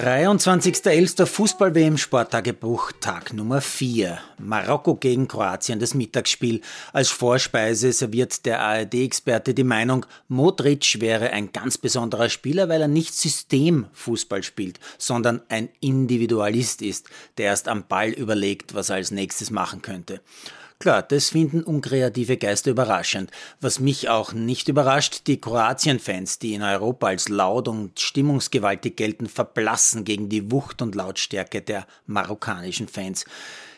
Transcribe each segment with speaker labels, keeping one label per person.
Speaker 1: 23.11. Fußball-WM Sporttagebuch, Tag Nummer 4. Marokko gegen Kroatien, das Mittagsspiel. Als Vorspeise serviert der ARD-Experte die Meinung, Modric wäre ein ganz besonderer Spieler, weil er nicht Systemfußball spielt, sondern ein Individualist ist, der erst am Ball überlegt, was er als nächstes machen könnte. Klar, das finden unkreative Geister überraschend. Was mich auch nicht überrascht, die Kroatien-Fans, die in Europa als laut und stimmungsgewaltig gelten, verblassen gegen die Wucht und Lautstärke der marokkanischen Fans.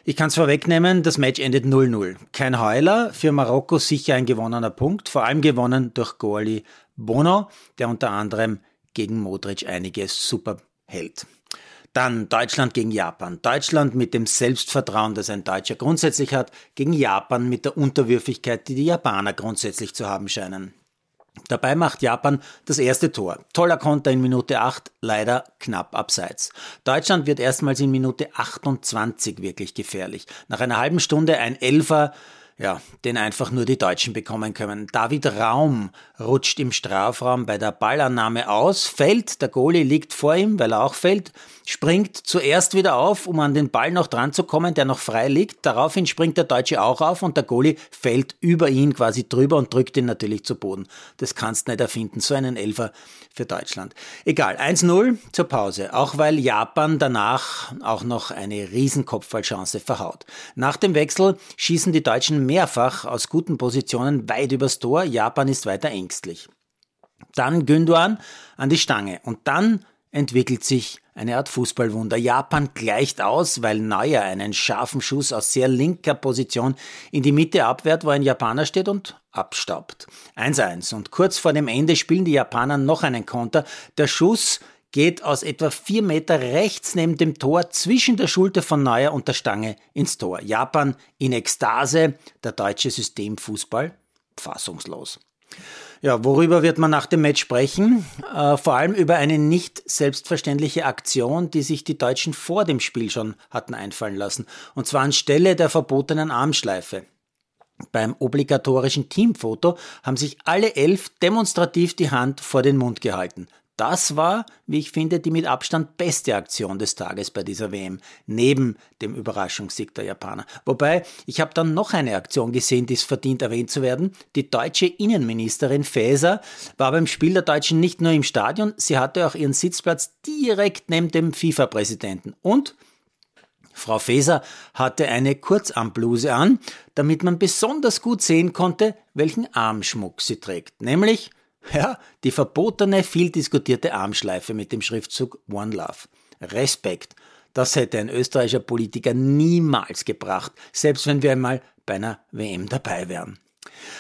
Speaker 1: Ich kann es vorwegnehmen, das Match endet 0-0. Kein Heuler, für Marokko sicher ein gewonnener Punkt, vor allem gewonnen durch Goali Bono, der unter anderem gegen Modric einiges super hält. Dann Deutschland gegen Japan. Deutschland mit dem Selbstvertrauen, das ein Deutscher grundsätzlich hat, gegen Japan mit der Unterwürfigkeit, die die Japaner grundsätzlich zu haben scheinen. Dabei macht Japan das erste Tor. Toller Konter in Minute 8, leider knapp abseits. Deutschland wird erstmals in Minute 28 wirklich gefährlich. Nach einer halben Stunde ein Elfer, ja, den einfach nur die Deutschen bekommen können. David Raum rutscht im Strafraum bei der Ballannahme aus, fällt, der Goalie liegt vor ihm, weil er auch fällt, springt zuerst wieder auf, um an den Ball noch dran zu kommen, der noch frei liegt. Daraufhin springt der Deutsche auch auf und der Goalie fällt über ihn quasi drüber und drückt ihn natürlich zu Boden. Das kannst du nicht erfinden, so einen Elfer für Deutschland. Egal, 1-0 zur Pause, auch weil Japan danach auch noch eine Riesenkopfballchance verhaut. Nach dem Wechsel schießen die Deutschen mehrfach aus guten Positionen weit übers Tor, Japan ist weiter ängstlich. Dann Günduan an die Stange und dann entwickelt sich eine Art Fußballwunder. Japan gleicht aus, weil Neuer einen scharfen Schuss aus sehr linker Position in die Mitte abwehrt, wo ein Japaner steht und abstaubt. 1-1. Und kurz vor dem Ende spielen die Japaner noch einen Konter. Der Schuss geht aus etwa vier Meter rechts neben dem Tor zwischen der Schulter von Neuer und der Stange ins Tor. Japan in Ekstase, der deutsche Systemfußball fassungslos. Ja, worüber wird man nach dem Match sprechen? Äh, vor allem über eine nicht selbstverständliche Aktion, die sich die Deutschen vor dem Spiel schon hatten einfallen lassen. Und zwar anstelle der verbotenen Armschleife. Beim obligatorischen Teamfoto haben sich alle elf demonstrativ die Hand vor den Mund gehalten. Das war, wie ich finde, die mit Abstand beste Aktion des Tages bei dieser WM, neben dem Überraschungssieg der Japaner. Wobei, ich habe dann noch eine Aktion gesehen, die es verdient erwähnt zu werden. Die deutsche Innenministerin Faeser war beim Spiel der Deutschen nicht nur im Stadion, sie hatte auch ihren Sitzplatz direkt neben dem FIFA-Präsidenten. Und Frau Faeser hatte eine Kurzarmbluse an, damit man besonders gut sehen konnte, welchen Armschmuck sie trägt, nämlich ja, die verbotene, viel diskutierte Armschleife mit dem Schriftzug One Love. Respekt. Das hätte ein österreichischer Politiker niemals gebracht, selbst wenn wir einmal bei einer WM dabei wären.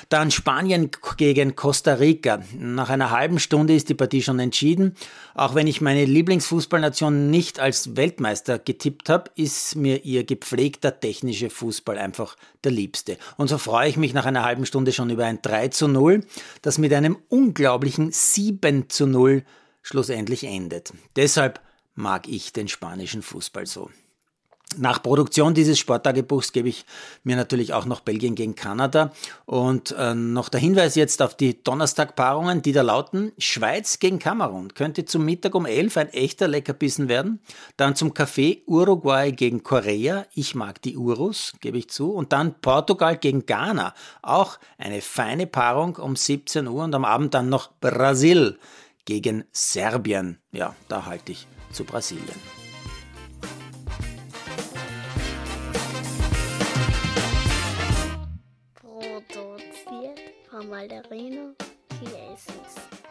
Speaker 1: Dann Spanien gegen Costa Rica. Nach einer halben Stunde ist die Partie schon entschieden. Auch wenn ich meine Lieblingsfußballnation nicht als Weltmeister getippt habe, ist mir ihr gepflegter technischer Fußball einfach der liebste. Und so freue ich mich nach einer halben Stunde schon über ein 3 zu 0, das mit einem unglaublichen 7 zu 0 schlussendlich endet. Deshalb mag ich den spanischen Fußball so. Nach Produktion dieses Sporttagebuchs gebe ich mir natürlich auch noch Belgien gegen Kanada. Und äh, noch der Hinweis jetzt auf die Donnerstagpaarungen, die da lauten, Schweiz gegen Kamerun könnte zum Mittag um 11 ein echter Leckerbissen werden. Dann zum Kaffee Uruguay gegen Korea. Ich mag die Urus, gebe ich zu. Und dann Portugal gegen Ghana. Auch eine feine Paarung um 17 Uhr. Und am Abend dann noch Brasil gegen Serbien. Ja, da halte ich zu Brasilien.
Speaker 2: Malderino Chiesis.